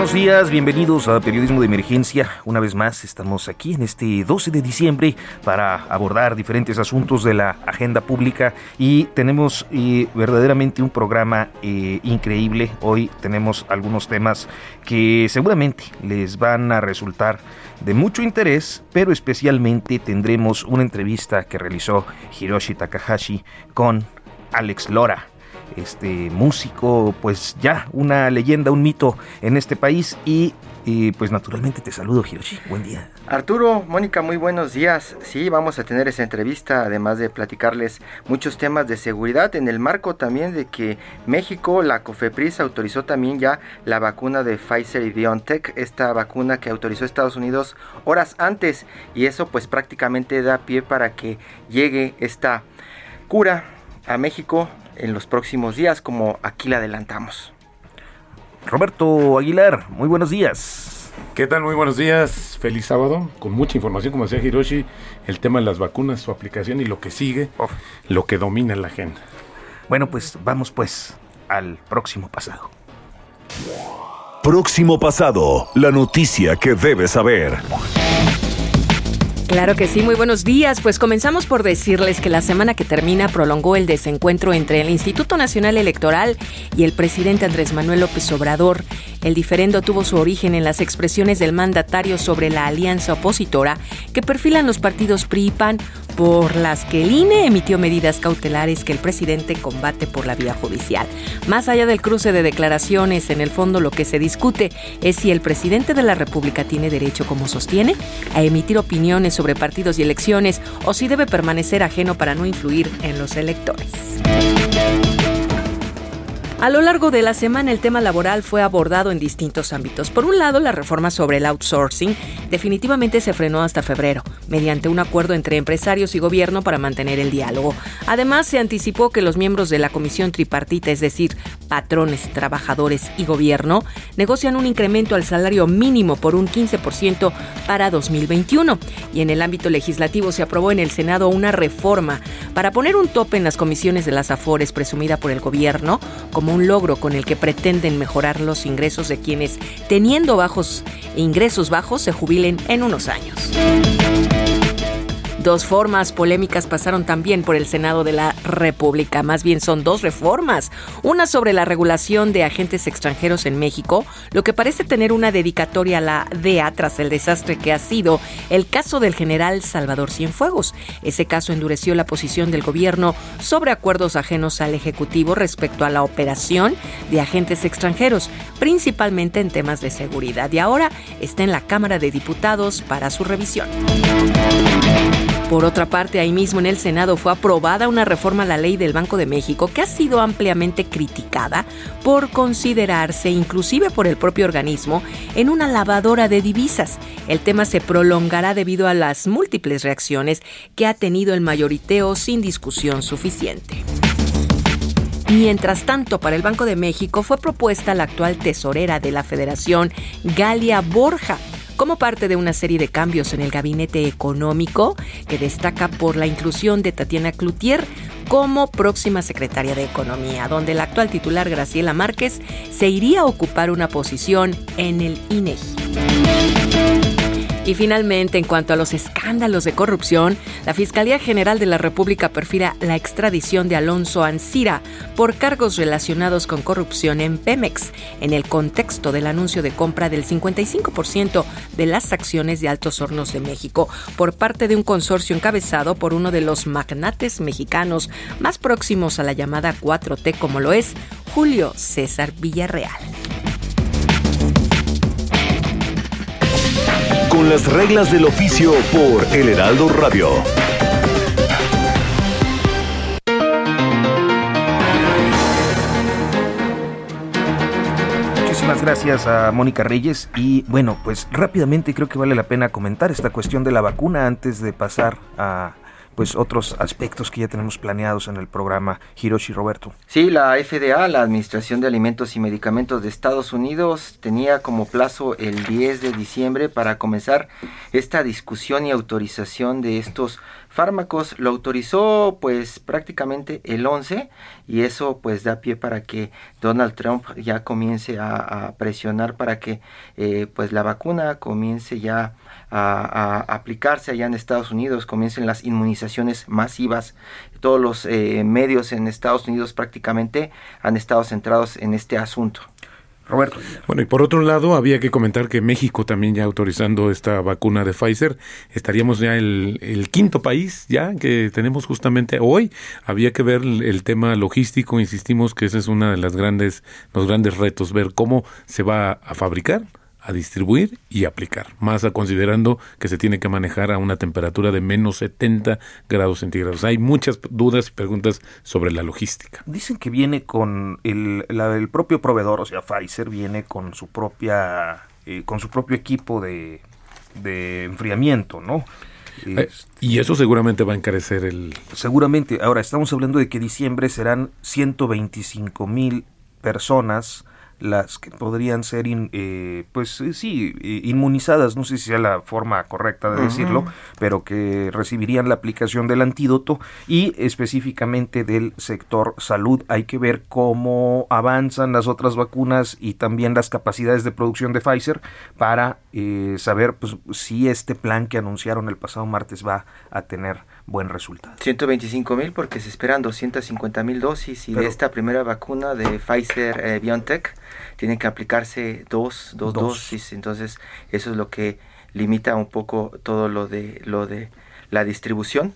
Buenos días, bienvenidos a Periodismo de Emergencia. Una vez más estamos aquí en este 12 de diciembre para abordar diferentes asuntos de la agenda pública y tenemos eh, verdaderamente un programa eh, increíble. Hoy tenemos algunos temas que seguramente les van a resultar de mucho interés, pero especialmente tendremos una entrevista que realizó Hiroshi Takahashi con Alex Lora este músico, pues ya una leyenda, un mito en este país y, pues naturalmente te saludo Hiroshi, buen día. Arturo, Mónica, muy buenos días. Sí, vamos a tener esa entrevista, además de platicarles muchos temas de seguridad en el marco también de que México, la COFEPRIS autorizó también ya la vacuna de Pfizer y BioNTech, esta vacuna que autorizó Estados Unidos horas antes y eso pues prácticamente da pie para que llegue esta cura a México en los próximos días, como aquí le adelantamos. Roberto Aguilar, muy buenos días. ¿Qué tal? Muy buenos días. Feliz sábado. Con mucha información, como decía Hiroshi, el tema de las vacunas, su aplicación y lo que sigue, lo que domina la agenda. Bueno, pues vamos pues al próximo pasado. Próximo pasado, la noticia que debes saber. Claro que sí, muy buenos días. Pues comenzamos por decirles que la semana que termina prolongó el desencuentro entre el Instituto Nacional Electoral y el presidente Andrés Manuel López Obrador. El diferendo tuvo su origen en las expresiones del mandatario sobre la alianza opositora que perfilan los partidos PRI y PAN, por las que el INE emitió medidas cautelares que el presidente combate por la vía judicial. Más allá del cruce de declaraciones, en el fondo lo que se discute es si el presidente de la República tiene derecho, como sostiene, a emitir opiniones sobre partidos y elecciones o si debe permanecer ajeno para no influir en los electores. A lo largo de la semana el tema laboral fue abordado en distintos ámbitos. Por un lado, la reforma sobre el outsourcing definitivamente se frenó hasta febrero, mediante un acuerdo entre empresarios y gobierno para mantener el diálogo. Además, se anticipó que los miembros de la comisión tripartita, es decir, patrones, trabajadores y gobierno, negocian un incremento al salario mínimo por un 15% para 2021. Y en el ámbito legislativo se aprobó en el Senado una reforma para poner un tope en las comisiones de las AFORES presumida por el gobierno como un logro con el que pretenden mejorar los ingresos de quienes, teniendo bajos ingresos bajos, se jubilen en unos años. Dos formas polémicas pasaron también por el Senado de la República. Más bien son dos reformas. Una sobre la regulación de agentes extranjeros en México, lo que parece tener una dedicatoria a la DEA tras el desastre que ha sido el caso del general Salvador Cienfuegos. Ese caso endureció la posición del gobierno sobre acuerdos ajenos al Ejecutivo respecto a la operación de agentes extranjeros, principalmente en temas de seguridad. Y ahora está en la Cámara de Diputados para su revisión. Por otra parte, ahí mismo en el Senado fue aprobada una reforma a la ley del Banco de México que ha sido ampliamente criticada por considerarse, inclusive por el propio organismo, en una lavadora de divisas. El tema se prolongará debido a las múltiples reacciones que ha tenido el mayoriteo sin discusión suficiente. Mientras tanto, para el Banco de México fue propuesta la actual tesorera de la Federación, Galia Borja, como parte de una serie de cambios en el gabinete económico que destaca por la inclusión de Tatiana Cloutier como próxima secretaria de Economía, donde la actual titular Graciela Márquez se iría a ocupar una posición en el INEGI. Y finalmente, en cuanto a los escándalos de corrupción, la Fiscalía General de la República perfila la extradición de Alonso Ancira por cargos relacionados con corrupción en Pemex, en el contexto del anuncio de compra del 55% de las acciones de Altos Hornos de México por parte de un consorcio encabezado por uno de los magnates mexicanos más próximos a la llamada 4T como lo es Julio César Villarreal. Con las reglas del oficio por El Heraldo Radio. Muchísimas gracias a Mónica Reyes y bueno, pues rápidamente creo que vale la pena comentar esta cuestión de la vacuna antes de pasar a pues otros aspectos que ya tenemos planeados en el programa Hiroshi Roberto. Sí, la FDA, la Administración de Alimentos y Medicamentos de Estados Unidos, tenía como plazo el 10 de diciembre para comenzar esta discusión y autorización de estos fármacos. Lo autorizó pues prácticamente el 11 y eso pues da pie para que Donald Trump ya comience a, presionar para que eh, pues la vacuna comience ya a, aplicarse allá en Estados Unidos, comiencen las inmunizaciones masivas. Todos los eh, medios en Estados Unidos prácticamente han estado centrados en este asunto. Roberto. Bueno, y por otro lado, había que comentar que México también ya autorizando esta vacuna de Pfizer, estaríamos ya el, el quinto país ya que tenemos justamente hoy. Había que ver el, tema logístico, insistimos que ese es uno de las grandes, los grandes retos, ver cómo se va a fabricar, a distribuir y aplicar, más a considerando que se tiene que manejar a una temperatura de menos 70 grados centígrados. Hay muchas dudas y preguntas sobre la logística. Dicen que viene con el, el propio proveedor, o sea, Pfizer viene con su propia eh, con su propio equipo de, de enfriamiento, ¿no? Eh, y eso seguramente va a encarecer el... Seguramente. Ahora, estamos hablando de que diciembre serán 125 mil personas las que podrían ser, eh, pues eh, sí, inmunizadas, no sé si sea la forma correcta de decirlo, pero que recibirían la aplicación del antídoto y específicamente del sector salud. Hay que ver cómo avanzan las otras vacunas y también las capacidades de producción de Pfizer para eh, saber pues, si este plan que anunciaron el pasado martes va a tener buen resultado. 125 mil porque se esperan 250 mil dosis y de esta primera vacuna de Pfizer BioNTech tienen que aplicarse dos, dos, dosis, entonces eso es lo que limita un poco todo lo de lo de la distribución.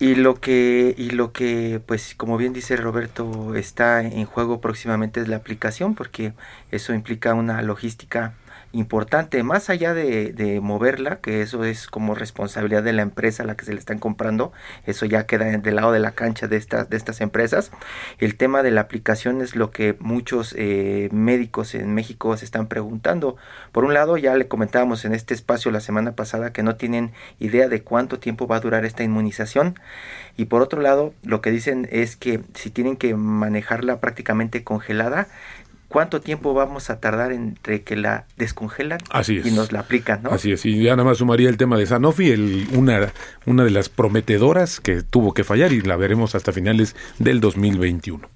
Y lo que y lo que pues como bien dice Roberto está en juego próximamente es la aplicación porque eso implica una logística importante, más allá de, moverla, que eso es como responsabilidad de la empresa a la que se le están comprando, eso ya queda del lado de la cancha de estas, de estas empresas. El tema de la aplicación es lo que muchos eh, médicos en México se están preguntando. Por un lado, ya le comentábamos en este espacio la semana pasada que no tienen idea de cuánto tiempo va a durar esta inmunización. Y por otro lado, lo que dicen es que si tienen que manejarla prácticamente congelada, cuánto tiempo vamos a tardar entre que la descongelan y nos la aplican, ¿no? Así es, y ya nada más sumaría el tema de Sanofi, el, una, una de las prometedoras que tuvo que fallar y la veremos hasta finales del 2021.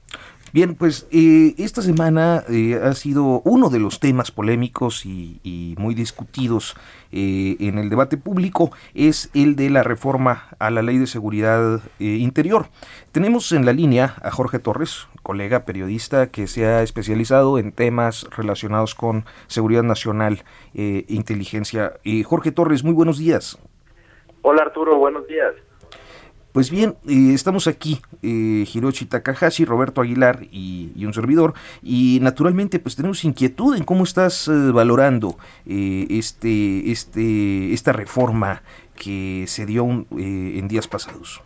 Bien, pues eh, esta semana eh, ha sido uno de los temas polémicos y, muy discutidos eh, en el debate público, es el de la reforma a la ley de seguridad interior. Tenemos en la línea a Jorge Torres, colega periodista que se ha especializado en temas relacionados con seguridad nacional e inteligencia. Jorge Torres, muy buenos días. Hola Arturo, buenos días. Pues bien, eh, estamos aquí, eh, Hiroshi Takahashi, Roberto Aguilar y, un servidor, y naturalmente pues tenemos inquietud en cómo estás eh, valorando este, este, esta reforma que se dio en días pasados.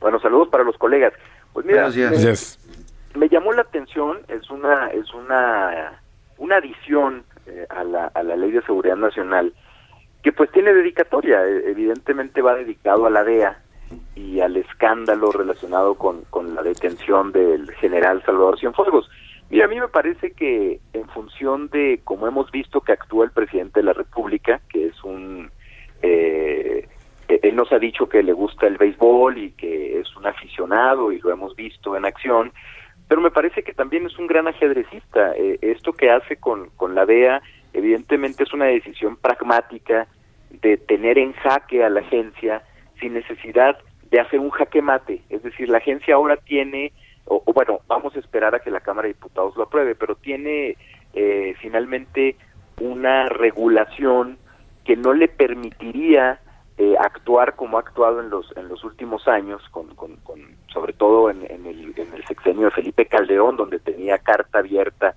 Bueno, saludos para los colegas. Pues mira, me, me, llamó la atención, es una, es una, una adición a, la, a la Ley de Seguridad Nacional que pues tiene dedicatoria, e, evidentemente va dedicado a la DEA, y al escándalo relacionado con, con la detención del general Salvador Cienfuegos. Mira, a mí me parece que en función de cómo hemos visto que actúa el presidente de la República, que es un... Eh, él nos ha dicho que le gusta el béisbol y que es un aficionado y lo hemos visto en acción, pero me parece que también es un gran ajedrecista. Eh, esto que hace con, con la DEA evidentemente es una decisión pragmática de tener en jaque a la agencia sin necesidad de hacer un jaque mate. Es decir, la agencia ahora tiene, o, bueno, vamos a esperar a que la Cámara de Diputados lo apruebe, pero tiene eh, finalmente una regulación que no le permitiría eh, actuar como ha actuado en los en los últimos años con, con, sobre todo en, el, en el sexenio de Felipe Calderón, donde tenía carta abierta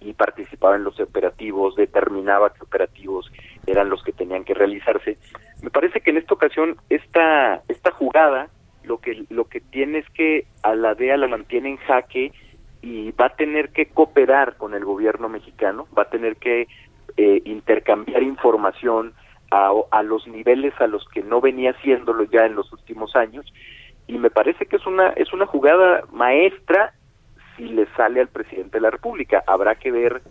y participaba en los operativos, determinaba qué operativos eran los que tenían que realizarse. Me parece que en esta ocasión esta esta jugada lo que lo que tiene es que a la DEA la mantiene en jaque y va a tener que cooperar con el gobierno mexicano, va a tener que eh, intercambiar información a, a los niveles a los que no venía haciéndolo ya en los últimos años y me parece que es una es una jugada maestra si le sale al presidente de la República. Habrá que ver,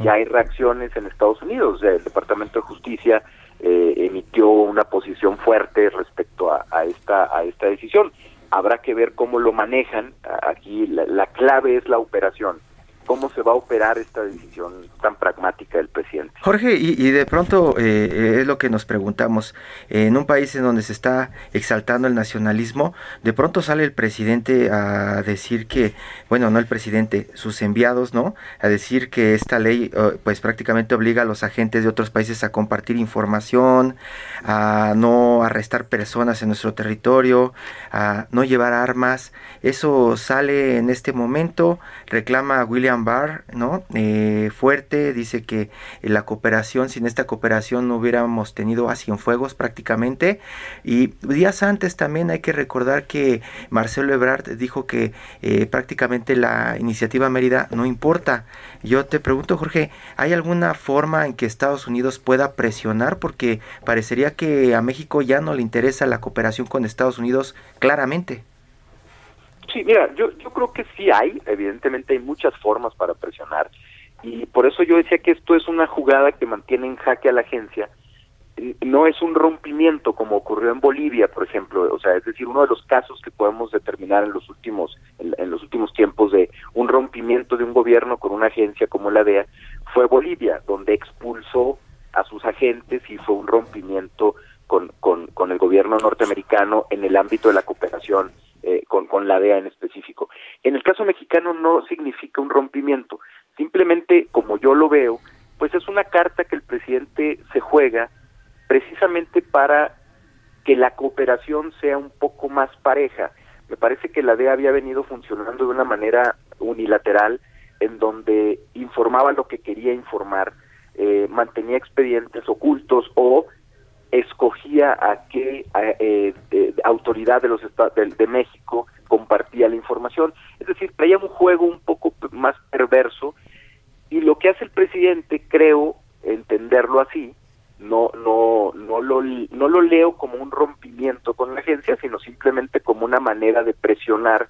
ya hay reacciones en Estados Unidos. El Departamento de Justicia eh, emitió una posición fuerte respecto a, esta, a esta decisión. Habrá que ver cómo lo manejan. Aquí la clave es la operación cómo se va a operar esta decisión tan pragmática del presidente. Jorge, y, de pronto eh, eh, es lo que nos preguntamos, en un país en donde se está exaltando el nacionalismo, de pronto sale el presidente a decir que, bueno, no el presidente, sus enviados, ¿no? A decir que esta ley eh, pues prácticamente obliga a los agentes de otros países a compartir información, a no arrestar personas en nuestro territorio, a no llevar armas. Eso sale en este momento, reclama William Barr, ¿no? Eh, fuerte, dice que la cooperación, sin esta cooperación no hubiéramos tenido a Cienfuegos prácticamente. Y días antes también hay que recordar que Marcelo Ebrard dijo que eh, prácticamente la iniciativa Mérida no importa. Yo te pregunto, Jorge, ¿hay alguna forma en que Estados Unidos pueda presionar? Porque parecería que a México ya no le interesa la cooperación con Estados Unidos claramente. Sí, mira, yo, yo creo que sí hay, evidentemente hay muchas formas para presionar y por eso yo decía que esto es una jugada que mantiene en jaque a la agencia, no es un rompimiento como ocurrió en Bolivia, por ejemplo, o sea, es decir, uno de los casos que podemos determinar en los últimos en, los últimos tiempos de un rompimiento de un gobierno con una agencia como la DEA fue Bolivia, donde expulsó a sus agentes y fue un rompimiento con, con, con el gobierno norteamericano en el ámbito de la cooperación eh, con, con la DEA en específico. En el caso mexicano no significa un rompimiento, simplemente como yo lo veo, pues es una carta que el presidente se juega precisamente para que la cooperación sea un poco más pareja. Me parece que la DEA había venido funcionando de una manera unilateral, en donde informaba lo que quería informar, eh, mantenía expedientes ocultos o escogía a qué eh, autoridad de los de, México compartía la información. Es decir, traía un juego un poco más perverso y lo que hace el presidente, creo entenderlo así, no no no lo no lo leo como un rompimiento con la agencia, sino simplemente como una manera de presionar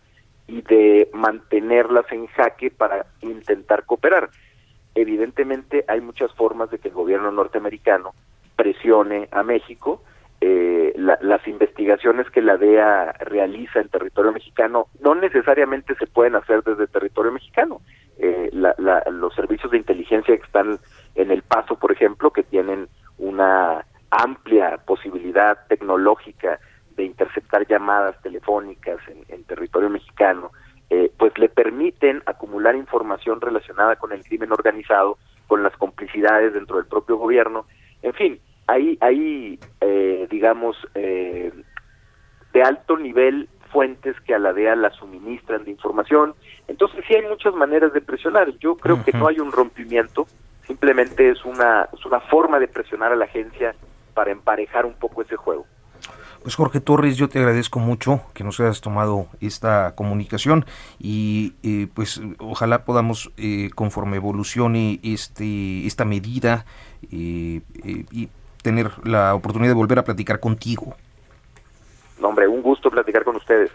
y de mantenerlas en jaque para intentar cooperar. Evidentemente hay muchas formas de que el gobierno norteamericano presione a México. Eh, las investigaciones que la DEA realiza en territorio mexicano no necesariamente se pueden hacer desde territorio mexicano. Eh, los servicios de inteligencia que están en el paso, por ejemplo, que tienen una amplia posibilidad tecnológica de interceptar llamadas telefónicas en, territorio mexicano, eh, pues le permiten acumular información relacionada con el crimen organizado, con las complicidades dentro del propio gobierno en fin, hay, hay eh, digamos, eh, de alto nivel fuentes que a la DEA la suministran de información. Entonces sí hay muchas maneras de presionar. Yo creo que no hay un rompimiento, simplemente es una, es una forma de presionar a la agencia para emparejar un poco ese juego. Pues Jorge Torres, yo te agradezco mucho que nos hayas tomado esta comunicación y eh, pues ojalá podamos eh, conforme evolucione este esta medida eh, y tener la oportunidad de volver a platicar contigo. hombre, un gusto platicar con ustedes.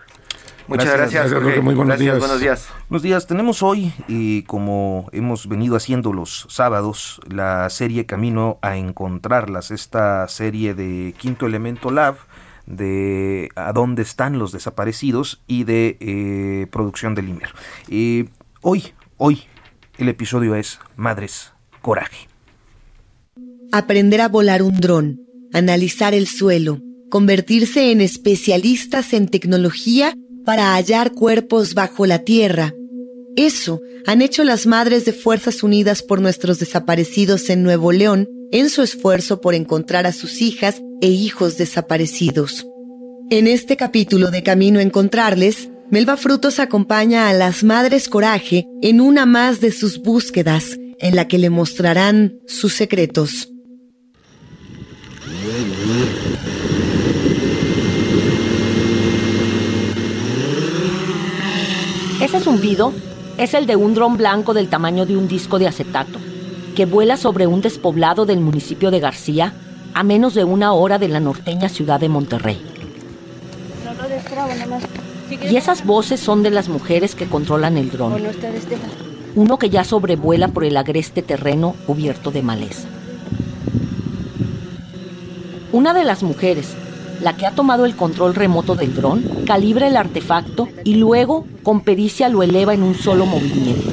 Muchas gracias, Jorge. Muy buenos días. Buenos días. Buenos días. Tenemos hoy, como hemos venido haciendo los sábados, la serie Camino a Encontrarlas, esta serie de Quinto Elemento Lab, de a dónde están los desaparecidos y de eh, producción de Limer. Eh, hoy, hoy, el episodio es Madres Coraje. Aprender a volar un dron, analizar el suelo, convertirse en especialistas en tecnología para hallar cuerpos bajo la tierra. Eso han hecho las madres de Fuerzas Unidas por nuestros desaparecidos en Nuevo León en su esfuerzo por encontrar a sus hijas e hijos desaparecidos. En este capítulo de Camino a Encontrarles, Melba Frutos acompaña a las Madres Coraje en una más de sus búsquedas, en la que le mostrarán sus secretos. Ese zumbido es el de un dron blanco del tamaño de un disco de acetato, que vuela sobre un despoblado del municipio de García, a menos de una hora de la norteña ciudad de Monterrey. Y esas voces son de las mujeres que controlan el dron. Uno que ya sobrevuela por el agreste terreno cubierto de maleza. Una de las mujeres, la que ha tomado el control remoto del dron, calibra el artefacto y luego, con pericia, lo eleva en un solo movimiento.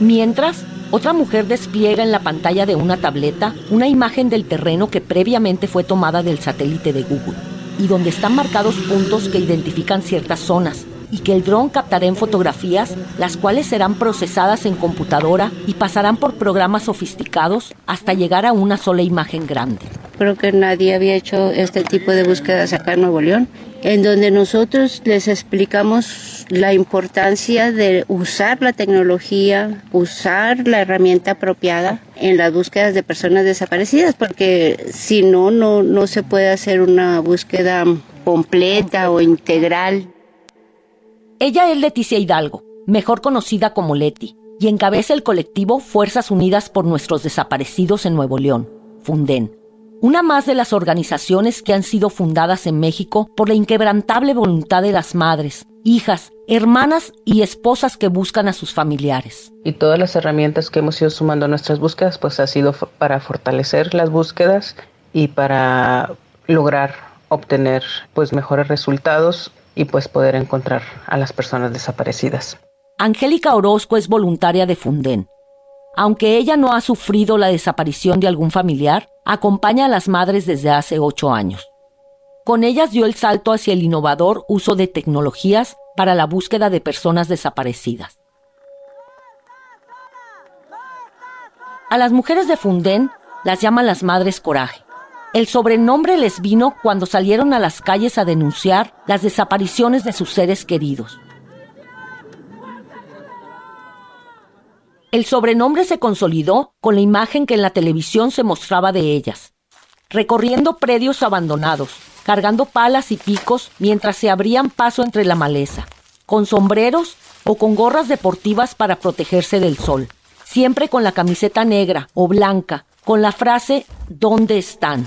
Mientras, otra mujer despliega en la pantalla de una tableta una imagen del terreno que previamente fue tomada del satélite de Google y donde están marcados puntos que identifican ciertas zonas y que el dron captará en fotografías, las cuales serán procesadas en computadora y pasarán por programas sofisticados hasta llegar a una sola imagen grande. Creo que nadie había hecho este tipo de búsquedas acá en Nuevo León, en donde nosotros les explicamos la importancia de usar la tecnología, usar la herramienta apropiada en las búsquedas de personas desaparecidas, porque si no, no, no se puede hacer una búsqueda completa o integral. Ella es Leticia Hidalgo, mejor conocida como Leti, y encabeza el colectivo Fuerzas Unidas por Nuestros Desaparecidos en Nuevo León, Funden una más de las organizaciones que han sido fundadas en México por la inquebrantable voluntad de las madres, hijas, hermanas y esposas que buscan a sus familiares. Y todas las herramientas que hemos ido sumando a nuestras búsquedas, pues ha sido para fortalecer las búsquedas y para lograr obtener pues mejores resultados y pues poder encontrar a las personas desaparecidas. Angélica Orozco es voluntaria de Funden. Aunque ella no ha sufrido la desaparición de algún familiar, acompaña a las madres desde hace ocho años. Con ellas dio el salto hacia el innovador uso de tecnologías para la búsqueda de personas desaparecidas. A las mujeres de Funden las llaman las Madres Coraje. El sobrenombre les vino cuando salieron a las calles a denunciar las desapariciones de sus seres queridos. El sobrenombre se consolidó con la imagen que en la televisión se mostraba de ellas, recorriendo predios abandonados, cargando palas y picos mientras se abrían paso entre la maleza, con sombreros o con gorras deportivas para protegerse del sol, siempre con la camiseta negra o blanca, con la frase ¿Dónde están?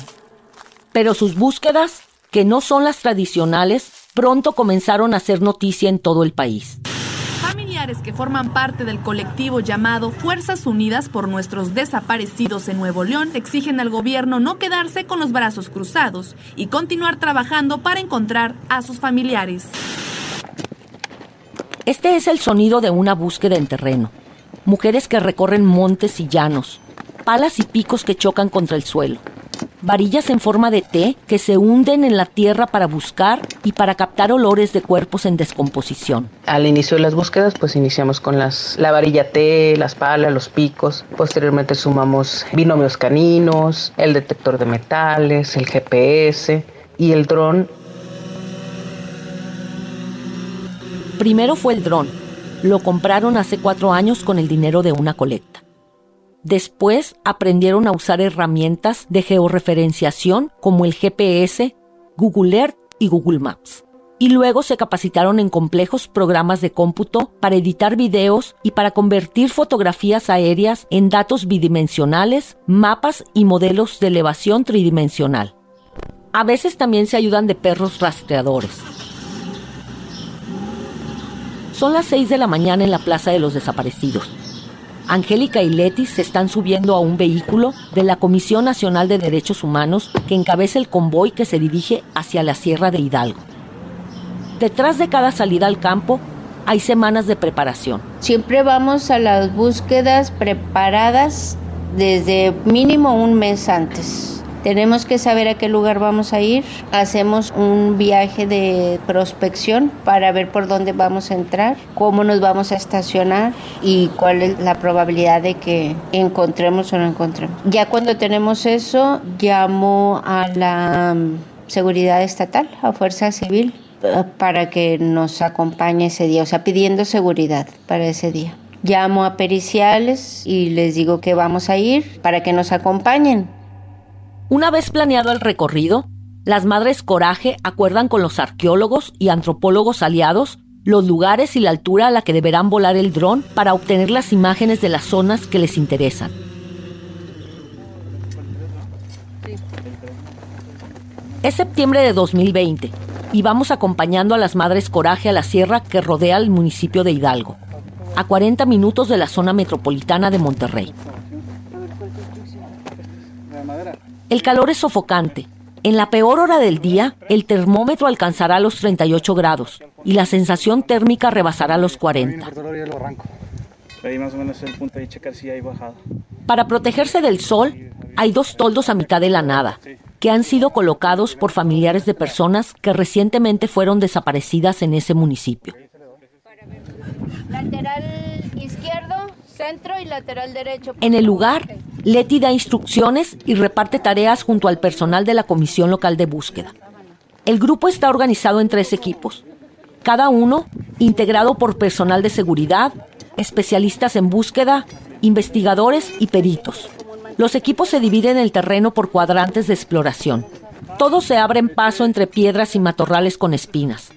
Pero sus búsquedas, que no son las tradicionales, pronto comenzaron a hacer noticia en todo el país que forman parte del colectivo llamado Fuerzas Unidas por nuestros desaparecidos en Nuevo León exigen al gobierno no quedarse con los brazos cruzados y continuar trabajando para encontrar a sus familiares. Este es el sonido de una búsqueda en terreno. Mujeres que recorren montes y llanos, palas y picos que chocan contra el suelo varillas en forma de T que se hunden en la tierra para buscar y para captar olores de cuerpos en descomposición. Al inicio de las búsquedas, pues iniciamos con las, la varilla T, las palas, los picos. Posteriormente sumamos binomios caninos, el detector de metales, el GPS y el dron. Primero fue el dron. Lo compraron hace cuatro años con el dinero de una colecta. Después aprendieron a usar herramientas de georreferenciación como el GPS, Google Earth y Google Maps. Y luego se capacitaron en complejos programas de cómputo para editar videos y para convertir fotografías aéreas en datos bidimensionales, mapas y modelos de elevación tridimensional. A veces también se ayudan de perros rastreadores. Son las 6 de la mañana en la Plaza de los Desaparecidos. Angélica y Leti se están subiendo a un vehículo de la Comisión Nacional de Derechos Humanos que encabeza el convoy que se dirige hacia la Sierra de Hidalgo. Detrás de cada salida al campo hay semanas de preparación. Siempre vamos a las búsquedas preparadas desde mínimo un mes antes. Tenemos que saber a qué lugar vamos a ir. Hacemos un viaje de prospección para ver por dónde vamos a entrar, cómo nos vamos a estacionar y cuál es la probabilidad de que encontremos o no encontremos. Ya cuando tenemos eso, llamo a la mm, seguridad estatal, a Fuerza Civil eh, para que nos acompañe ese día, o sea, pidiendo seguridad para ese día. Llamo a periciales y les digo que vamos a ir para que nos acompañen. Una vez planeado el recorrido, las Madres Coraje acuerdan con los arqueólogos y antropólogos aliados los lugares y la altura a la que deberán volar el dron para obtener las imágenes de las zonas que les interesan. Es septiembre de 2020 y vamos acompañando a las Madres Coraje a la sierra que rodea el municipio de Hidalgo, a 40 minutos de la zona metropolitana de Monterrey. El calor es sofocante. En la peor hora del día, el termómetro alcanzará los 38 grados y la sensación térmica rebasará los 40. Para protegerse del sol, hay dos toldos a mitad de la nada, que han sido colocados por familiares de personas que recientemente fueron desaparecidas en ese municipio. Lateral izquierdo, centro y lateral derecho. En el lugar, Leti da instrucciones y reparte tareas junto al personal de la Comisión Local de Búsqueda. El grupo está organizado en tres equipos, cada uno integrado por personal de seguridad, especialistas en búsqueda, investigadores y peritos. Los equipos se dividen el terreno por cuadrantes de exploración. Todos se abren paso entre piedras y matorrales con espinas.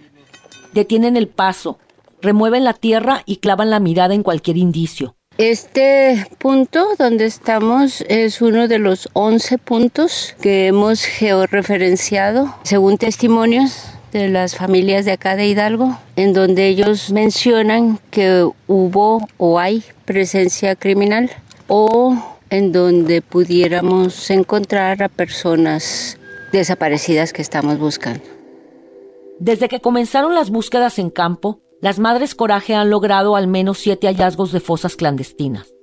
Detienen el paso, remueven la tierra y clavan la mirada en cualquier indicio. Este punto donde estamos es uno de los 11 puntos que hemos georreferenciado según testimonios de las familias de acá de Hidalgo, en donde ellos mencionan que hubo o hay presencia criminal o en donde pudiéramos encontrar a personas desaparecidas que estamos buscando. Desde que comenzaron las búsquedas en campo, las Madres Coraje han logrado al menos siete hallazgos de fosas clandestinas.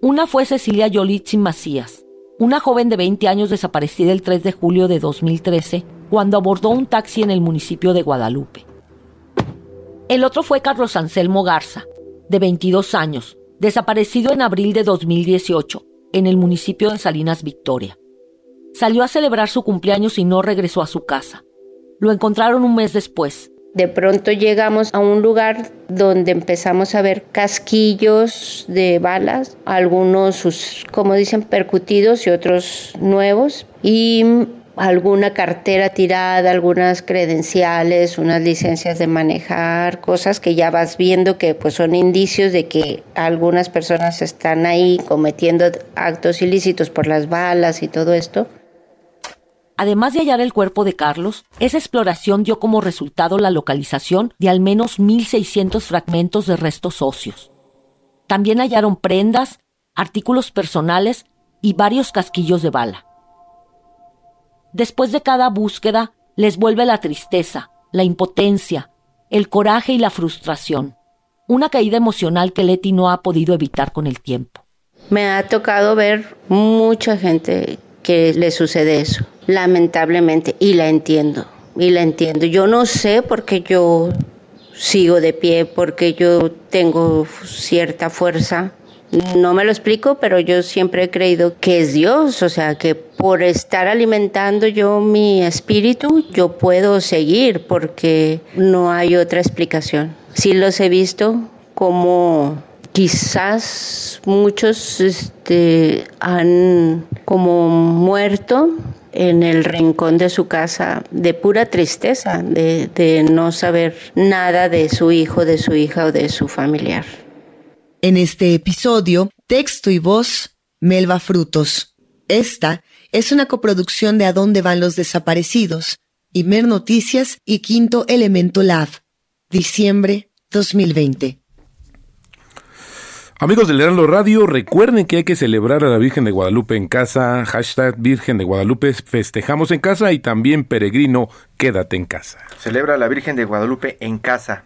Una fue Cecilia Yolitzin Macías, una joven de 20 años desaparecida el 3 de julio de 2013 cuando abordó un taxi en el municipio de Guadalupe. El otro fue Carlos Anselmo Garza, de 22 años, desaparecido en abril de 2018 en el municipio de Salinas Victoria. Salió a celebrar su cumpleaños y no regresó a su casa. Lo encontraron un mes después, de pronto llegamos a un lugar donde empezamos a ver casquillos de balas, algunos, como dicen, percutidos y otros nuevos, y alguna cartera tirada, algunas credenciales, unas licencias de manejar, cosas que ya vas viendo que pues son indicios de que algunas personas están ahí cometiendo actos ilícitos por las balas y todo esto. Además de hallar el cuerpo de Carlos, esa exploración dio como resultado la localización de al menos 1.600 fragmentos de restos óseos. También hallaron prendas, artículos personales y varios casquillos de bala. Después de cada búsqueda, les vuelve la tristeza, la impotencia, el coraje y la frustración. Una caída emocional que Leti no ha podido evitar con el tiempo. Me ha tocado ver mucha gente que le sucede eso, lamentablemente, y la entiendo, y la entiendo. Yo no sé por qué yo sigo de pie, porque yo tengo cierta fuerza. No me lo explico, pero yo siempre he creído que es Dios, o sea, que por estar alimentando yo mi espíritu, yo puedo seguir, porque no hay otra explicación. Sí los he visto como quizás muchos este, han como muerto en el rincón de su casa de pura tristeza, de, de no saber nada de su hijo, de su hija o de su familiar. En este episodio, texto y voz, Melba Frutos. Esta es una coproducción de A dónde van los desaparecidos, Imer Noticias y Quinto Elemento Lab. Diciembre 2020. Amigos del Heraldo Radio, recuerden que hay que celebrar a la Virgen de Guadalupe en casa, hashtag Virgen de Guadalupe, festejamos en casa y también peregrino, quédate en casa. Celebra a la Virgen de Guadalupe en casa.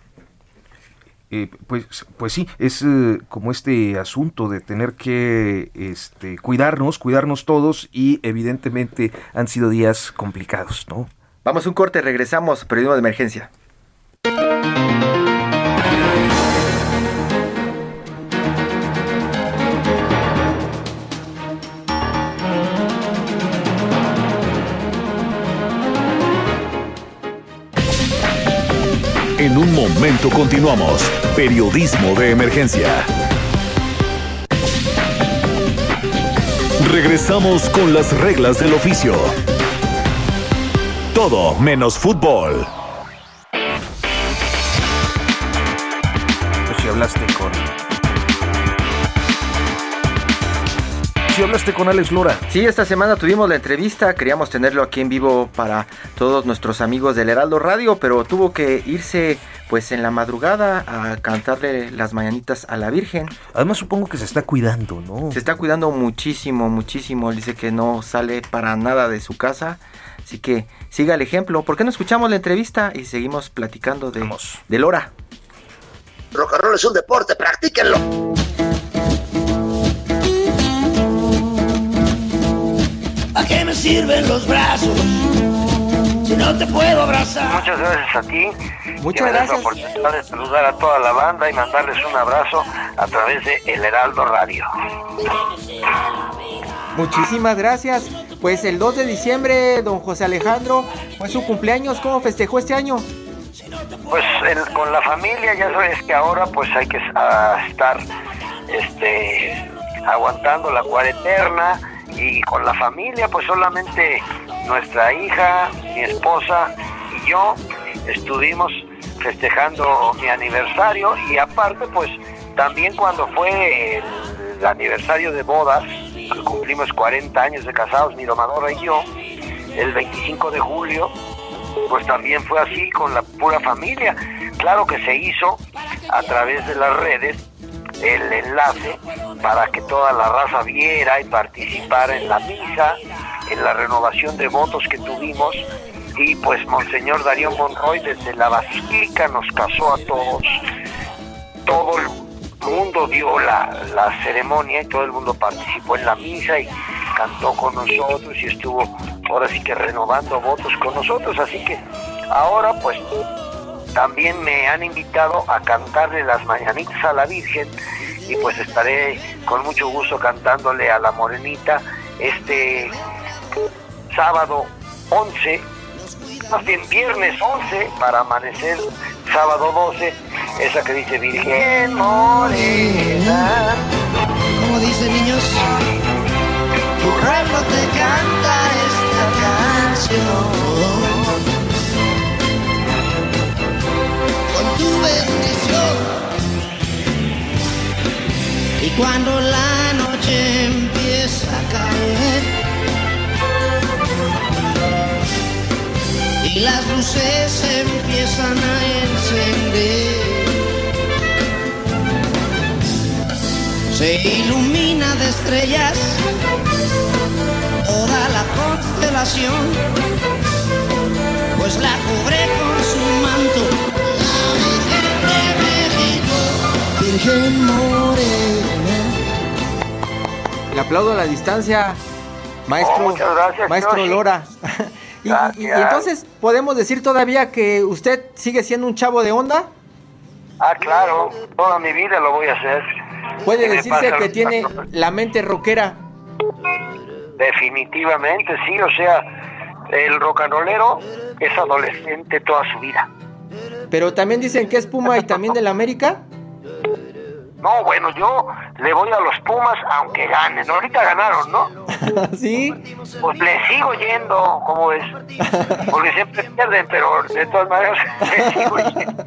Eh, pues, pues sí, es eh, como este asunto de tener que este, cuidarnos, cuidarnos todos y evidentemente han sido días complicados, ¿no? Vamos a un corte, regresamos, periodismo de emergencia. Momento continuamos. Periodismo de emergencia. Regresamos con las reglas del oficio. Todo menos fútbol. Si hablaste con si hablaste con Alex Lora. Sí, esta semana tuvimos la entrevista, queríamos tenerlo aquí en vivo para todos nuestros amigos del Heraldo Radio, pero tuvo que irse pues en la madrugada a cantarle las mañanitas a la Virgen. Además supongo que se está cuidando, ¿no? Se está cuidando muchísimo, muchísimo. Dice que no sale para nada de su casa. Así que siga el ejemplo. ¿Por qué no escuchamos la entrevista y seguimos platicando de, de Lora? Rock and roll es un deporte, practíquenlo. Sirven los brazos si no te puedo abrazar? Muchas gracias a ti. Muchas gracias. la oportunidad de saludar a toda la banda y mandarles un abrazo a través de El Heraldo Radio. Muchísimas gracias. Pues el 2 de diciembre, don José Alejandro, fue su cumpleaños. ¿Cómo festejó este año? Pues con la familia, ya sabes que ahora pues hay que estar este, aguantando la cuarentena y con la familia, pues solamente nuestra hija, mi esposa y yo estuvimos festejando mi aniversario y aparte pues también cuando fue el aniversario de bodas, cumplimos 40 años de casados, mi domadora y yo, el 25 de julio, pues también fue así con la pura familia. Claro que se hizo a través de las redes el enlace para que toda la raza viera y participara en la misa, en la renovación de votos que tuvimos. Y pues Monseñor Darío Monroy desde la Basílica nos casó a todos. Todo el mundo dio la, la ceremonia y todo el mundo participó en la misa y cantó con nosotros y estuvo ahora sí que renovando votos con nosotros. Así que ahora pues también me han invitado a cantarle las mañanitas a la Virgen y pues estaré con mucho gusto cantándole a la Morenita este sábado 11, más bien viernes 11 para amanecer sábado 12, esa que dice Virgen Morena. Como dice niños, tu pueblo te canta esta canción. Y cuando la noche empieza a caer y las luces empiezan a encender, se ilumina de estrellas toda la constelación, pues la cubre con su manto le aplaudo a la distancia, maestro, oh, maestro Lora. y, entonces, ¿podemos decir todavía que usted sigue siendo un chavo de onda? Ah, claro, toda mi vida lo voy a hacer. ¿Puede decirse que tiene la mente rockera? Definitivamente, sí, o sea, el rock and rollero es adolescente toda su vida. Pero también dicen que es Puma y también del América. No, bueno, yo le voy a los Pumas aunque ganen. Ahorita ganaron, ¿no? sí. Pues le sigo yendo, ¿cómo es? Porque siempre pierden, pero de todas maneras le sigo yendo.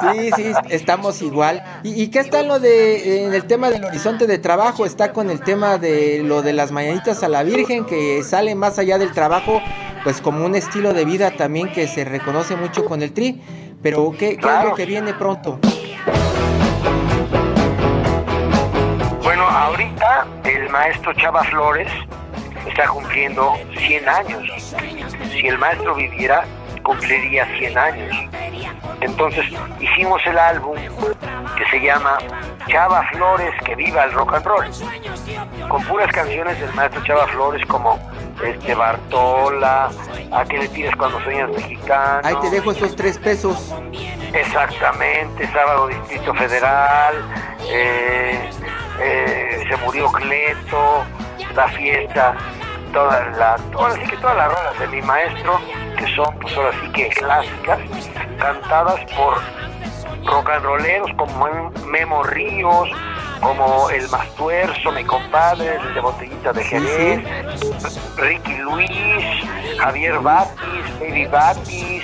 sí, sí, estamos igual. ¿Y, qué está en lo de en el tema del horizonte de trabajo? Está con el tema de lo de las mañanitas a la Virgen que sale más allá del trabajo, pues como un estilo de vida también que se reconoce mucho con el Tri. Pero ¿qué, qué es lo que viene pronto? Ahorita el maestro Chava Flores está cumpliendo 100 años. Si el maestro viviera, cumpliría 100 años. Entonces hicimos el álbum que se llama Chava Flores, que viva el rock and roll, con puras canciones del maestro Chava Flores como este Bartola, a qué le tires cuando sueñas mexicano. Ahí te dejo estos tres pesos. Exactamente, Sábado Distrito Federal, eh, eh, se murió Cleto, la fiesta, toda la, ahora sí que todas las rolas de mi maestro, que son pues ahora sí que clásicas, cantadas por rock and rolleros como Memo Ríos, como el Mastuerzo, mi compadre, el de Botellita de Jerez, Ricky Luis, Javier Batis, Baby Batis,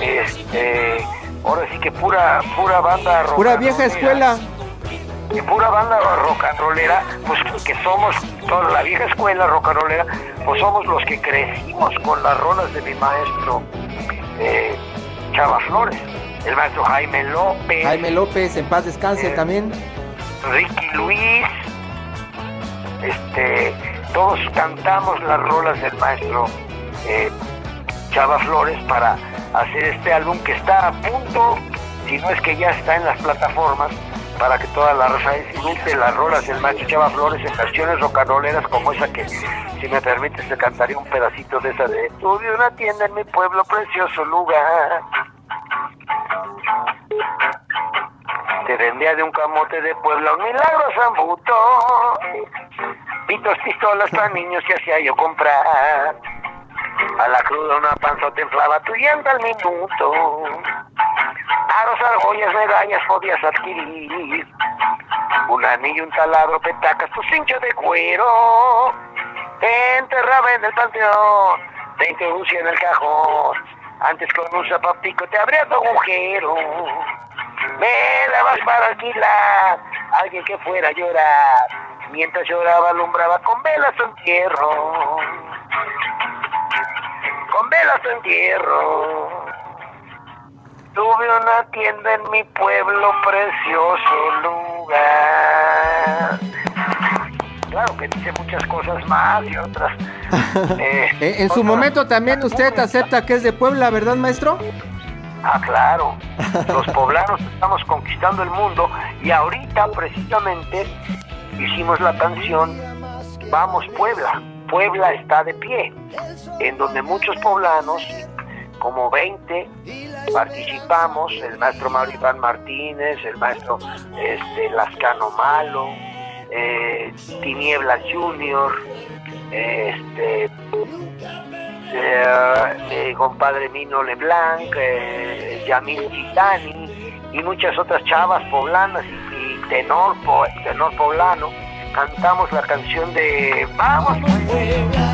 este, ahora sí que pura, pura banda rock Pura vieja escuela. Y pura banda rock and rollera, pues que somos toda la vieja escuela rock and rollera, pues somos los que crecimos con las rolas de mi maestro eh, Chava Flores, el maestro Jaime López. Jaime López, en paz descanse eh, también. Ricky Luis, este, todos cantamos las rolas del maestro eh, Chava Flores para hacer este álbum que está a punto, si no es que ya está en las plataformas, para que toda la raza disfrute las rolas del maestro Chava Flores en versiones rocaroleras como esa que, si me permites, te cantaría un pedacito de esa de Tuve una tienda en mi pueblo, precioso lugar te vendía de un camote de Puebla un milagro zambuto. Pitos, pistolas para niños que hacía yo comprar. A la cruda una panza te inflaba tu llanta al minuto. Aros, argollas, medallas podías adquirir. Un anillo, un taladro, petacas, tu cincho de cuero. Te enterraba en el panteón, te introducía en el cajón. Antes con un zapapico te abría tu agujero. Me dabas para alquilar alguien que fuera a llorar. Mientras lloraba alumbraba con velas su entierro. Con velas entierro. Tuve una tienda en mi pueblo, precioso lugar. Claro que dice muchas cosas más y otras. Eh, en su momento también usted acepta que es de Puebla, ¿verdad, maestro? Ah, claro. Los poblanos estamos conquistando el mundo y ahorita precisamente hicimos la canción Vamos Puebla. Puebla está de pie, en donde muchos poblanos, como 20, participamos, el maestro Mario Iván Martínez, el maestro este, Lascano Malo, eh, Tinieblas Junior, este, eh, compadre Mino Leblanc, eh, Yamil Gitani y muchas otras chavas poblanas y, tenor, tenor poblano, cantamos la canción de Vamos Puebla,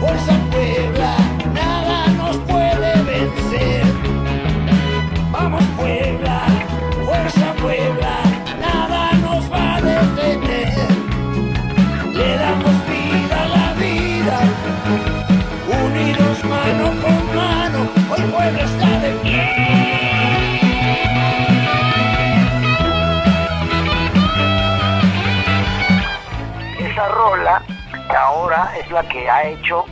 fuerza Puebla, nada nos puede vencer. Vamos Puebla, fuerza Puebla, nada nos va a detener. Le damos vida a la vida unidos mano con mano, hoy pueblo está ahora es la que ha hecho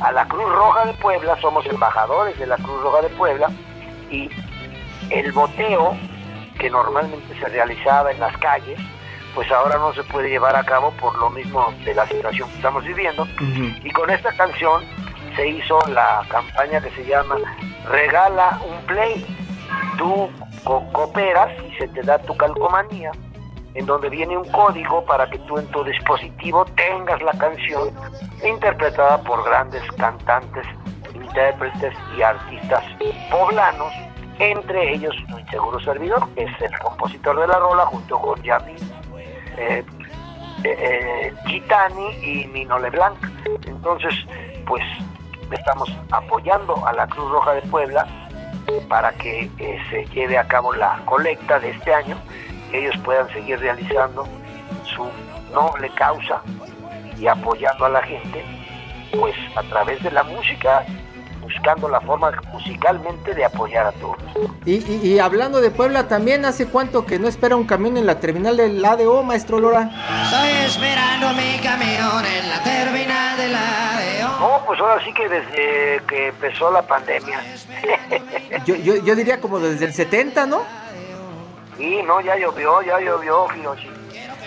a la Cruz Roja de Puebla, somos embajadores de la Cruz Roja de Puebla, y el boteo que normalmente se realizaba en las calles, pues ahora no se puede llevar a cabo por lo mismo de la situación que estamos viviendo. Y con esta canción se hizo la campaña que se llama Regala un Play. Tú cooperas y se te da tu calcomanía, en donde viene un código para que tú en tu dispositivo tengas la canción interpretada por grandes cantantes, intérpretes y artistas poblanos, entre ellos un seguro servidor, que es el compositor de la rola, junto con Yami eh, eh, eh, Gitani y Mino Leblanc. Entonces, pues estamos apoyando a la Cruz Roja de Puebla para que eh, se lleve a cabo la colecta de este año, que ellos puedan seguir realizando su noble causa y apoyando a la gente, pues a través de la música, buscando la forma musicalmente de apoyar a todos. Y, hablando de Puebla, también hace cuánto que no espera un camión en la terminal del ADO, maestro Lora. Estoy esperando mi camión en la terminal del ADO. No, pues ahora sí que desde que empezó la pandemia. yo, yo, yo diría como desde el 70, ¿no? Sí, no, ya llovió, ya llovió, Hiroshi.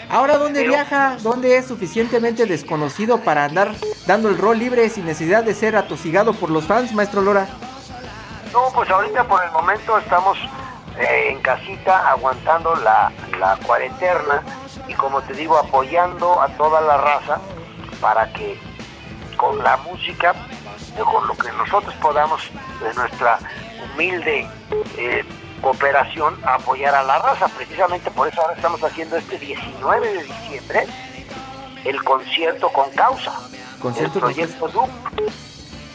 Ahora, ¿dónde viaja? ¿Dónde es suficientemente desconocido para andar dando el rol libre sin necesidad de ser atosigado por los fans, maestro Lora? No, pues ahorita por el momento estamos eh, en casita aguantando la, la cuarentena y como te digo, apoyando a toda la raza para que con la música, con lo que nosotros podamos de nuestra humilde eh, cooperación a apoyar a la raza. Precisamente por eso ahora estamos haciendo este 19 de diciembre el concierto con causa. ¿Concierto el proyecto DUC.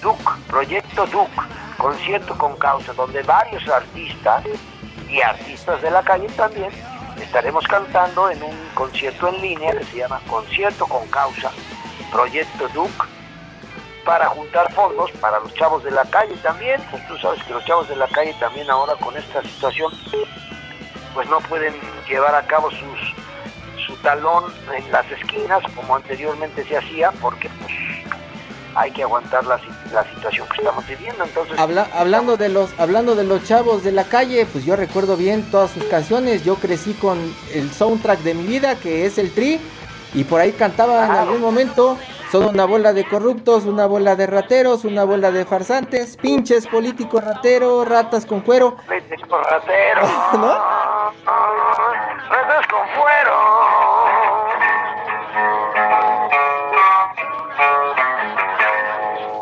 DUC, proyecto DUC, concierto con causa, donde varios artistas y artistas de la calle también estaremos cantando en un concierto en línea que se llama Concierto con Causa, Proyecto DUC, para juntar fondos para los chavos de la calle también, pues tú sabes que los chavos de la calle también ahora con esta situación pues no pueden llevar a cabo sus su talón en las esquinas como anteriormente se hacía porque pues hay que aguantar la, la situación que estamos viviendo. Entonces hablando de los hablando de los chavos de la calle pues yo recuerdo bien todas sus canciones. Yo crecí con el soundtrack de mi vida que es el Tri y por ahí cantaba en algún momento son una bola de corruptos, una bola de rateros, una bola de farsantes, pinches políticos rateros, ratas con cuero. Políticos rateros. ¿No? Ratas con cuero.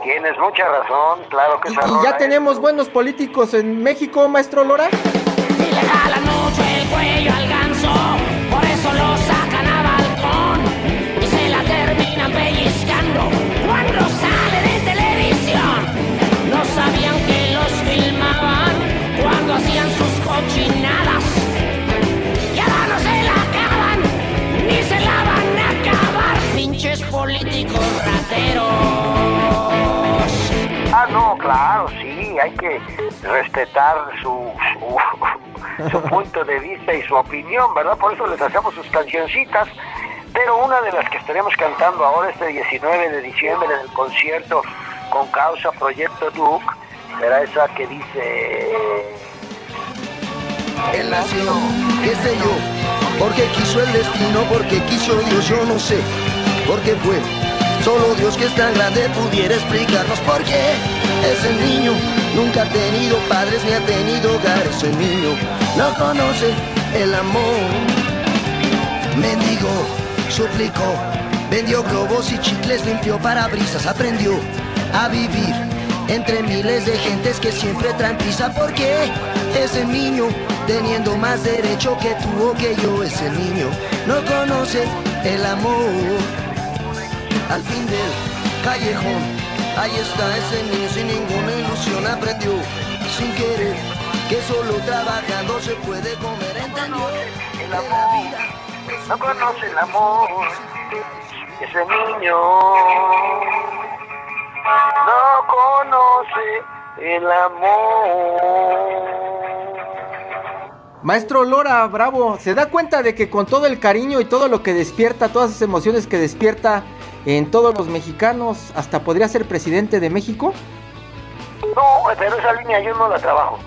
Tienes mucha razón, claro que sí. ¿Y, ya tenemos buenos políticos en México, maestro Lora? el cuello al hay que respetar su, su, punto de vista y su opinión, ¿verdad? Por eso les hacemos sus cancioncitas pero una de las que estaremos cantando ahora este 19 de diciembre en el concierto con causa Proyecto Duke será esa que dice... Él nació, qué sé yo, porque quiso el destino, porque quiso Dios, yo no sé, porque fue. Solo Dios que es tan grande pudiera explicarnos por qué ese niño nunca ha tenido padres ni ha tenido hogar. Ese niño no conoce el amor. Mendigo suplicó, vendió globos y chicles, limpió parabrisas, aprendió a vivir entre miles de gentes que siempre traen prisa. Porque ese niño, teniendo más derecho que tú o que yo, ese niño no conoce el amor. Al fin del callejón, ahí está ese niño sin ninguna ilusión, aprendió. Sin querer que solo trabajando se puede comer, entendió el amor. no conoce el amor. Ese niño no conoce el amor. Maestro Lora, bravo, ¿se da cuenta de que con todo el cariño y todo lo que despierta, todas esas emociones que despierta en todos los mexicanos, hasta podría ser presidente de México? No, pero esa línea yo no la trabajo.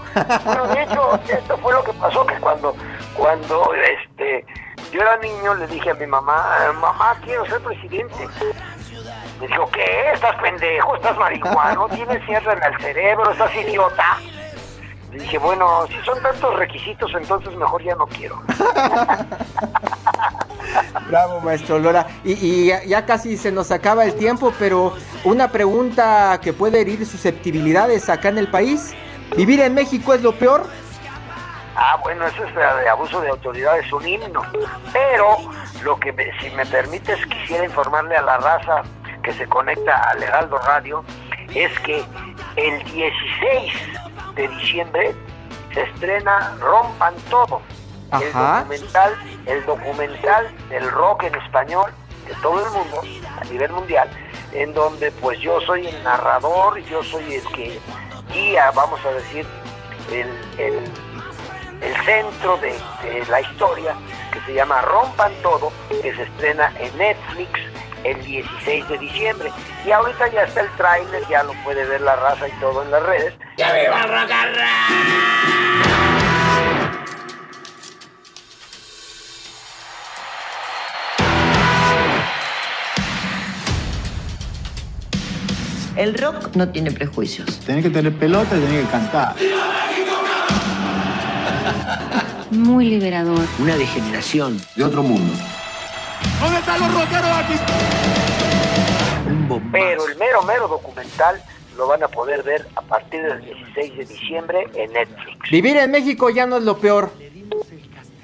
Bueno, de hecho, esto fue lo que pasó, que cuando, cuando este, yo era niño, le dije a mi mamá, mamá, quiero ser presidente. Me dijo, ¿qué? ¿Estás pendejo? ¿Estás marihuano? ¿Tienes cierre en el cerebro? ¿Estás idiota? Le dije, bueno, si son tantos requisitos, entonces mejor ya no quiero. Bravo, maestro Lora. Y, ya, casi se nos acaba el tiempo, pero una pregunta que puede herir susceptibilidades acá en el país. ¿Vivir en México es lo peor? Ah, bueno, eso es de abuso de autoridad, es un himno. Pero lo que, si me permites, quisiera informarle a la raza que se conecta al Heraldo Radio, es que el 16 de diciembre se estrena Rompan Todo, el documental, el documental del rock en español de todo el mundo, a nivel mundial, en donde pues yo soy el narrador, yo soy el que guía, vamos a decir, el el centro de, la historia que se llama Rompan Todo, que se estrena en Netflix el 16 de diciembre. Y ahorita ya está el tráiler, ya lo puede ver la raza y todo en las redes. ¡Ya me va El rock no tiene prejuicios. Tenés que tener pelota y tenés que cantar. Muy liberador. Una degeneración de otro mundo. ¿Dónde están los rockeros aquí? Pero el mero, mero documental lo van a poder ver a partir del 16 de diciembre en Netflix. Vivir en México ya no es lo peor.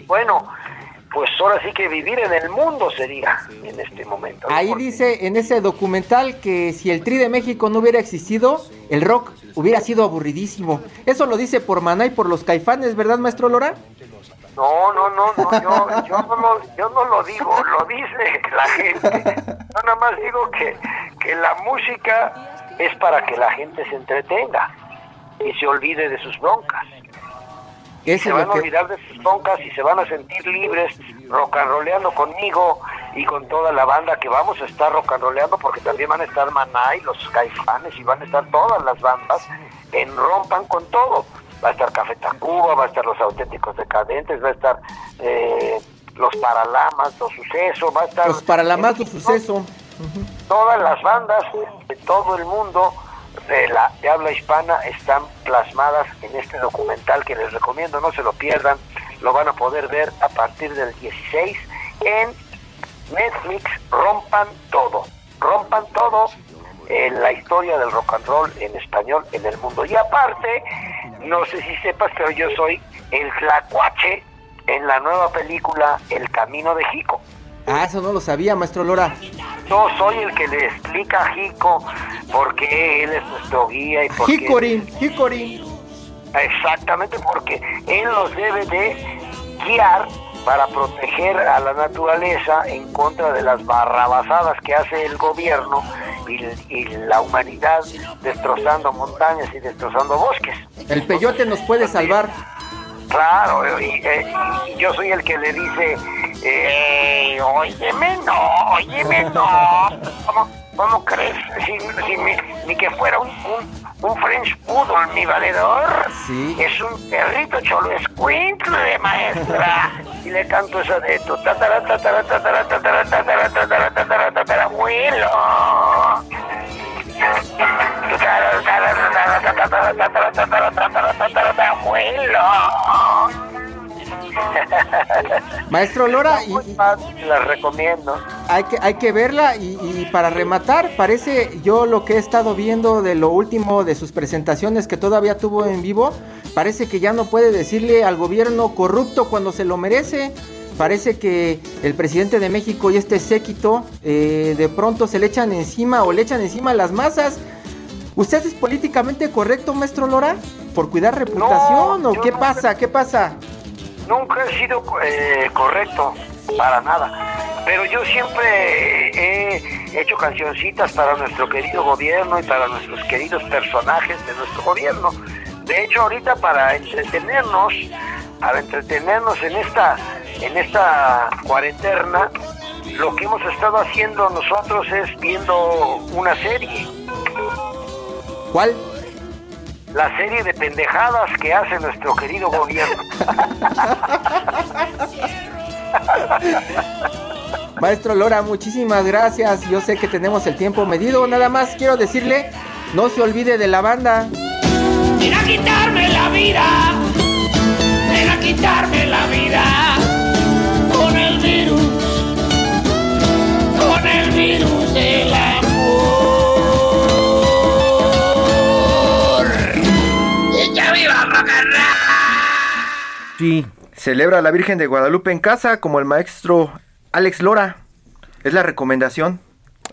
Bueno, pues ahora sí que vivir en el mundo sería en este momento. Ahí dice en ese documental que si el Tri de México no hubiera existido, el rock hubiera sido aburridísimo. Eso lo dice por Maná y por los caifanes, ¿verdad, maestro Lora? No, no, no, no yo, yo, no lo, yo no lo digo, lo dice la gente. Yo nada más digo que, que la música es para que la gente se entretenga y se olvide de sus broncas se van a olvidar de sus broncas y se van a sentir libres rock and rollando conmigo y con toda la banda que vamos a estar rock and rollando porque también van a estar Maná y los Caifanes y van a estar todas las bandas en Rompan con todo. Va a estar Café Tacuba, va a estar Los Auténticos Decadentes, va a estar eh, Los Paralamas, Los Sucesos, va a estar... Los Paralamas, Los Sucesos. Todas las bandas de todo el mundo de la de habla hispana están plasmadas en este documental que les recomiendo, no se lo pierdan, lo van a poder ver a partir del 16 en Netflix, rompan todo, rompan todo en la historia del rock and roll en español en el mundo. Y aparte, no sé si sepas, pero yo soy el tlacuache en la nueva película El Camino de Jico. Ah, eso no lo sabía, maestro Lora. Yo soy el que le explica a Jico por qué él es nuestro guía y por Jicorín, Jicorín. Exactamente, porque él nos debe de guiar para proteger a la naturaleza en contra de las barrabasadas que hace el gobierno y, la humanidad destrozando montañas y destrozando bosques. El peyote nos puede salvar. Claro, y, yo soy el que le dice, eh, óyeme no, óyeme no. ¿Cómo, cómo crees? Si, ni que fuera un, un, French Poodle, mi valedor. Sí. Es un perrito cholo escuincle, maestra. y le canto esa de tu tatara, tatara, tatara, tatara, tatara, tatara, tatara, tatara, abuelo. Maestro Lora, y, la recomiendo. Hay que, hay que verla y, para rematar, parece yo lo que he estado viendo de lo último de sus presentaciones que todavía tuvo en vivo, parece que ya no puede decirle al gobierno corrupto cuando se lo merece. Parece que el presidente de México y este séquito eh, de pronto se le echan encima o le echan encima las masas ¿Usted es políticamente correcto, maestro Lora? ¿Por cuidar reputación o qué pasa? ¿Qué pasa? Nunca he sido eh, correcto, para nada. Pero yo siempre he hecho cancioncitas para nuestro querido gobierno y para nuestros queridos personajes de nuestro gobierno. De hecho, ahorita para entretenernos, para entretenernos en esta, en esta cuarentena, lo que hemos estado haciendo nosotros es viendo una serie ¿Cuál? La serie de pendejadas que hace nuestro querido gobierno. Maestro Lora, muchísimas gracias. Yo sé que tenemos el tiempo medido. Nada más quiero decirle, no se olvide de la banda. Ven a quitarme la vida. Ven a quitarme la vida. Con el virus. Con el virus de la Sí. Celebra a la Virgen de Guadalupe en casa, como el maestro Alex Lora. Es la recomendación.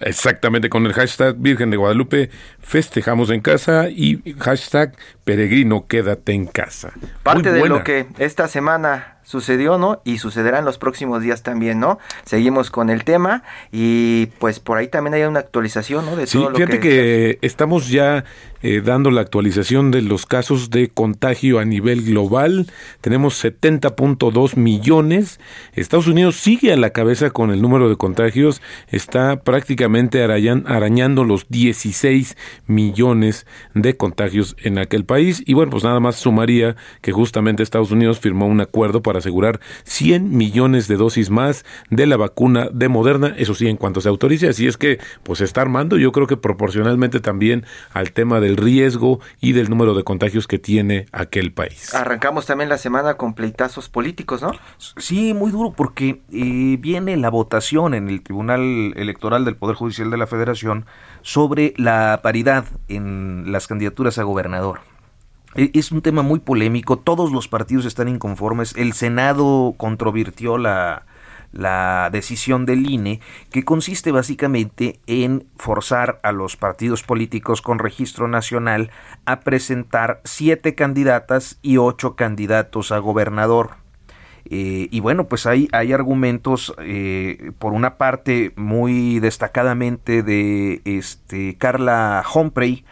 Exactamente, con el hashtag Virgen de Guadalupe festejamos en casa y hashtag Peregrino quédate en casa. Parte de lo que esta semana sucedió, ¿no? Y sucederá en los próximos días también, ¿no? Seguimos con el tema y pues por ahí también hay una actualización, ¿no? De todo lo fíjate que estamos ya eh, dando la actualización de los casos de contagio a nivel global. Tenemos 70.2 millones. Estados Unidos sigue a la cabeza con el número de contagios. Está prácticamente arañando los 16 millones de contagios en aquel país. Y bueno, pues nada más sumaría que justamente Estados Unidos firmó un acuerdo para asegurar 100 millones de dosis más de la vacuna de Moderna, eso sí, en cuanto se autorice, así es que pues se está armando, yo creo que proporcionalmente también al tema del riesgo y del número de contagios que tiene aquel país. Arrancamos también la semana con pleitazos políticos, ¿no? Sí, muy duro porque eh, viene la votación en el Tribunal Electoral del Poder Judicial de la Federación sobre la paridad en las candidaturas a gobernador. E, es un tema muy polémico, todos los partidos están inconformes, el Senado controvirtió la, decisión del INE, que consiste básicamente en forzar a los partidos políticos con registro nacional a presentar siete candidatas y ocho candidatos a gobernador. Eh, y bueno, pues hay, hay argumentos, eh, por una parte, muy destacadamente de este, Carla Humphrey,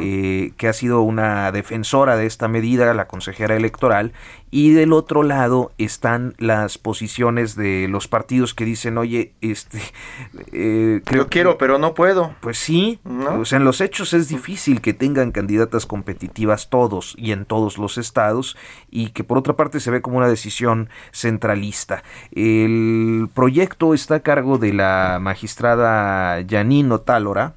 eh, que ha sido una defensora de esta medida, la consejera electoral, y del otro lado están las posiciones de los partidos que dicen, oye, este, eh, creo quiero, pero no puedo. Pues sí, en los hechos es difícil que tengan candidatas competitivas todos y en todos los estados, y que por otra parte se ve como una decisión centralista. El proyecto está a cargo de la magistrada Janino Tálora,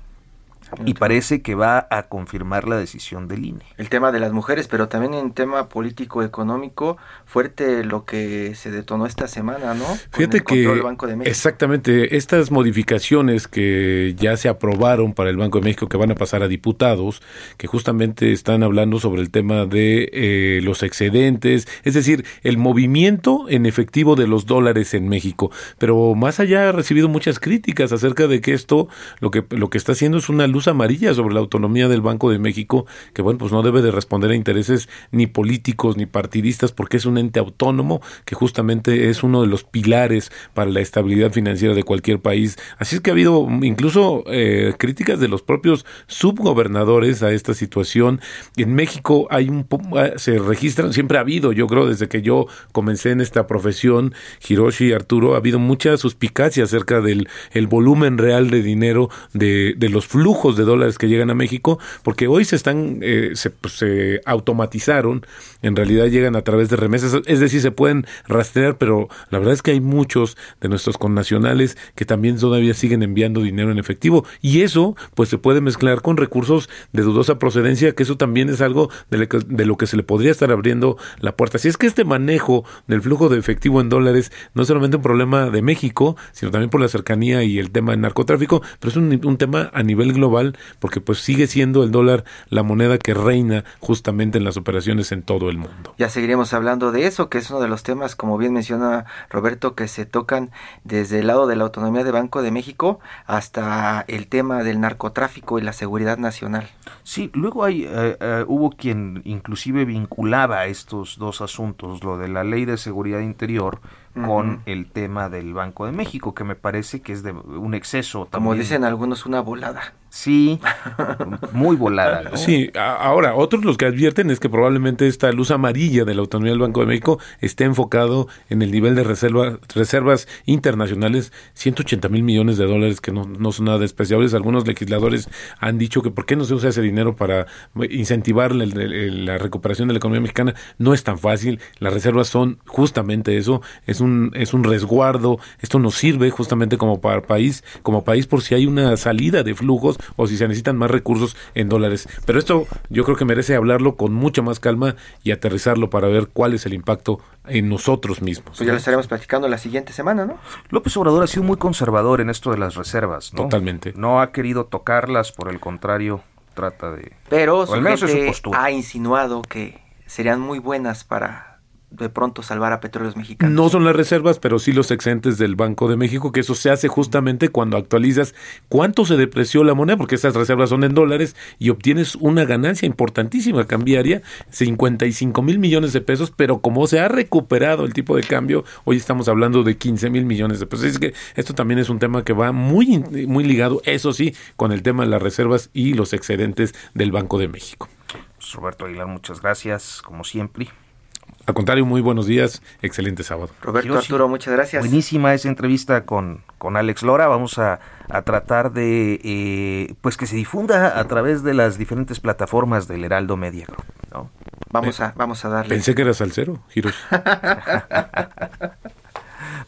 y parece que va a confirmar la decisión del INE. El tema de las mujeres, pero también en tema político económico, fuerte lo que se detonó esta semana, ¿no? Fíjate que exactamente estas modificaciones que ya se aprobaron para el Banco de México que van a pasar a diputados, que justamente están hablando sobre el tema de eh, los excedentes, es decir, el movimiento en efectivo de los dólares en México. Pero más allá ha recibido muchas críticas acerca de que esto lo que lo que está haciendo es una luz amarilla sobre la autonomía del Banco de México, que bueno, pues no debe de responder a intereses ni políticos ni partidistas, porque es un ente autónomo que justamente es uno de los pilares para la estabilidad financiera de cualquier país. Así es que ha habido incluso eh, críticas de los propios subgobernadores a esta situación. En México hay un ah, se registran, siempre ha habido, yo creo, desde que yo comencé en esta profesión, Hiroshi y Arturo, ha habido mucha suspicacia acerca del el volumen real de dinero de, de los flujos de dólares que llegan a México, porque hoy se están, eh, pues, se, automatizaron, en realidad llegan a través de remesas, es decir, se pueden rastrear, pero la verdad es que hay muchos de nuestros connacionales que también todavía siguen enviando dinero en efectivo, y eso, pues se puede mezclar con recursos de dudosa procedencia, que eso también es algo de lo que, de lo que se le podría estar abriendo la puerta. Si es que este manejo del flujo de efectivo en dólares no es solamente un problema de México, sino también por la cercanía y el tema del narcotráfico, pero es un tema a nivel global porque pues sigue siendo el dólar la moneda que reina justamente en las operaciones en todo el mundo. Ya seguiremos hablando de eso, que es uno de los temas, como bien menciona Roberto, que se tocan desde el lado de la autonomía de Banco de México hasta el tema del narcotráfico y la seguridad nacional. Sí, luego hay, eh, eh, hubo quien inclusive vinculaba estos dos asuntos, lo de la ley de seguridad interior con el tema del Banco de México, que me parece que es de un exceso. Como dicen algunos, una volada. Sí, muy volada. Sí, ahora, otros los que advierten es que probablemente esta luz amarilla de la autonomía del Banco de México esté enfocado en el nivel de reserva, reservas internacionales, 180 mil millones de dólares, que no, no son nada despreciables. Algunos legisladores han dicho que por qué no se usa ese dinero para incentivar la, la recuperación de la economía mexicana. No es tan fácil, las reservas son justamente eso, es un es un resguardo, esto nos sirve justamente como para país, como país por si hay una salida de flujos o si se necesitan más recursos en dólares. Pero esto yo creo que merece hablarlo con mucha más calma y aterrizarlo para ver cuál es el impacto en nosotros mismos. Pues ya lo estaremos platicando la siguiente semana, ¿no? López Obrador ha sido muy conservador en esto de las reservas, ¿no? Totalmente. No ha querido tocarlas, por el contrario, trata de... Pero su ha insinuado que serían muy buenas para de pronto salvar a petróleos mexicanos. No son las reservas, pero sí los exentes del Banco de México, que eso se hace justamente cuando actualizas cuánto se depreció la moneda, porque esas reservas son en dólares y obtienes una ganancia importantísima cambiaria, 55 mil millones de pesos, pero como se ha recuperado el tipo de cambio, hoy estamos hablando de 15 mil millones de pesos. Es que esto también es un tema que va muy, muy ligado, eso sí, con el tema de las reservas y los excedentes del Banco de México. Pues, Roberto Aguilar, muchas gracias, como siempre. Al contrario, muy buenos días, excelente sábado. Roberto Arturo, muchas gracias. Buenísima esa entrevista con, con Alex Lora. Vamos a, tratar de eh, pues que se difunda a través de las diferentes plataformas del Heraldo Media ¿no? Vamos a, vamos a darle. Pensé que era salsero, Hiroshi.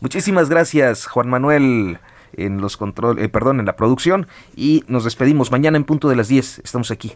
Muchísimas gracias, Juan Manuel en los control, eh, perdón, en la producción y nos despedimos mañana en punto de las 10. Estamos aquí.